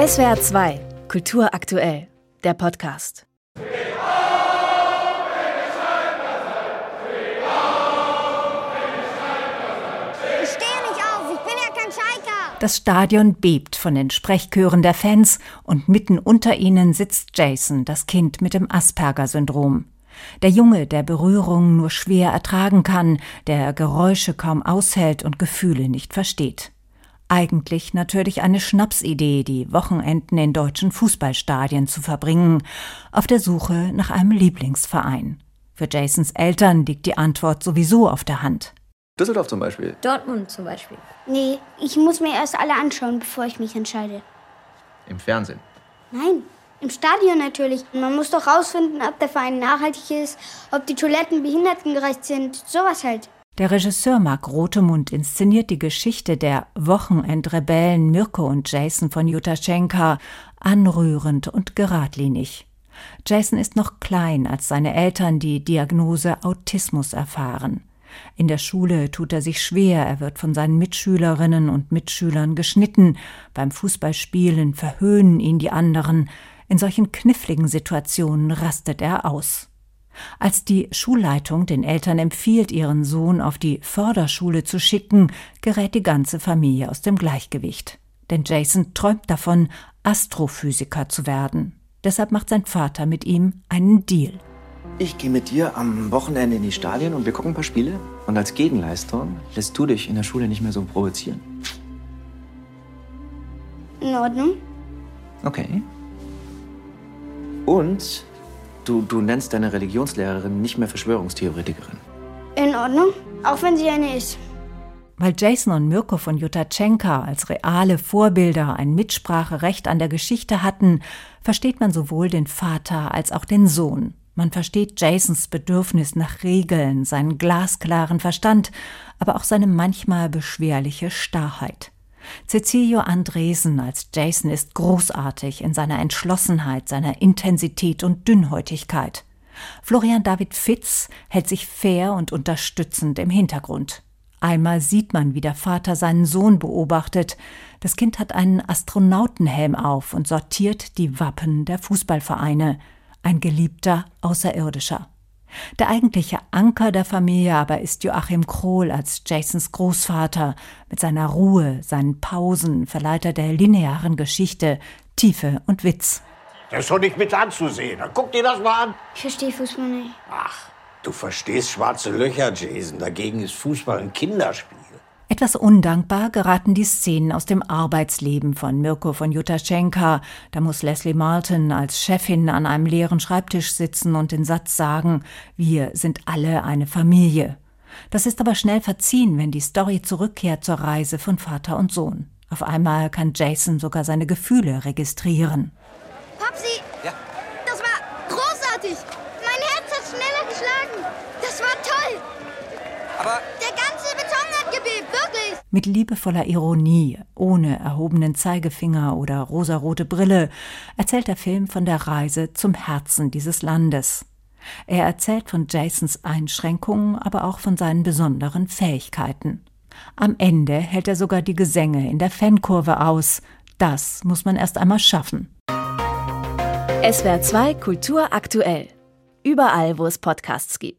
SWR 2, Kultur aktuell, der Podcast. Das Stadion bebt von den Sprechchören der Fans und mitten unter ihnen sitzt Jason, das Kind mit dem Asperger-Syndrom. Der Junge, der Berührung nur schwer ertragen kann, der Geräusche kaum aushält und Gefühle nicht versteht. Eigentlich natürlich eine Schnapsidee, die Wochenenden in deutschen Fußballstadien zu verbringen, auf der Suche nach einem Lieblingsverein. Für Jasons Eltern liegt die Antwort sowieso auf der Hand. Düsseldorf zum Beispiel. Dortmund zum Beispiel. Nee, ich muss mir erst alle anschauen, bevor ich mich entscheide. Im Fernsehen. Nein, im Stadion natürlich. Man muss doch rausfinden, ob der Verein nachhaltig ist, ob die Toiletten behindertengerecht sind, sowas halt. Der Regisseur Marc Rotemund inszeniert die Geschichte der Wochenendrebellen Mirko und Jason von Jutaschenka anrührend und geradlinig. Jason ist noch klein, als seine Eltern die Diagnose Autismus erfahren. In der Schule tut er sich schwer, er wird von seinen Mitschülerinnen und Mitschülern geschnitten, beim Fußballspielen verhöhnen ihn die anderen, in solchen kniffligen Situationen rastet er aus. Als die Schulleitung den Eltern empfiehlt, ihren Sohn auf die Förderschule zu schicken, gerät die ganze Familie aus dem Gleichgewicht. Denn Jason träumt davon, Astrophysiker zu werden. Deshalb macht sein Vater mit ihm einen Deal. Ich gehe mit dir am Wochenende in die Stadien und wir gucken ein paar Spiele. Und als Gegenleistung lässt du dich in der Schule nicht mehr so provozieren. In Ordnung. Okay. Und du, du nennst deine Religionslehrerin nicht mehr Verschwörungstheoretikerin. In Ordnung. Auch wenn sie eine ist. Weil Jason und Mirko von Jutaschenka als reale Vorbilder ein Mitspracherecht an der Geschichte hatten, versteht man sowohl den Vater als auch den Sohn. Man versteht Jasons Bedürfnis nach Regeln, seinen glasklaren Verstand, aber auch seine manchmal beschwerliche Starrheit. Cecilio Andresen als Jason ist großartig in seiner Entschlossenheit, seiner Intensität und Dünnhäutigkeit. Florian David Fitz hält sich fair und unterstützend im Hintergrund. Einmal sieht man, wie der Vater seinen Sohn beobachtet. Das Kind hat einen Astronautenhelm auf und sortiert die Wappen der Fußballvereine ein geliebter Außerirdischer. Der eigentliche Anker der Familie aber ist Joachim Krohl als Jasons Großvater mit seiner Ruhe, seinen Pausen, Verleiter der linearen Geschichte, Tiefe und Witz. Das ist doch nicht mit anzusehen. Guck dir das mal an. Ich verstehe Fußball nicht. Ach, du verstehst schwarze Löcher, Jason. Dagegen ist Fußball ein Kinderspiel. Etwas undankbar geraten die Szenen aus dem Arbeitsleben von Mirko von Jutaschenka. Da muss Leslie Martin als Chefin an einem leeren Schreibtisch sitzen und den Satz sagen, wir sind alle eine Familie. Das ist aber schnell verziehen, wenn die Story zurückkehrt zur Reise von Vater und Sohn. Auf einmal kann Jason sogar seine Gefühle registrieren. Popsi! Ja? Das war großartig! Mein Herz hat schneller geschlagen! Das war toll! Aber der ganze Beton hat gebebt, wirklich. Mit liebevoller Ironie, ohne erhobenen Zeigefinger oder rosarote Brille, erzählt der Film von der Reise zum Herzen dieses Landes. Er erzählt von Jasons Einschränkungen, aber auch von seinen besonderen Fähigkeiten. Am Ende hält er sogar die Gesänge in der Fankurve aus. Das muss man erst einmal schaffen. SWR 2 Kultur aktuell. Überall, wo es Podcasts gibt.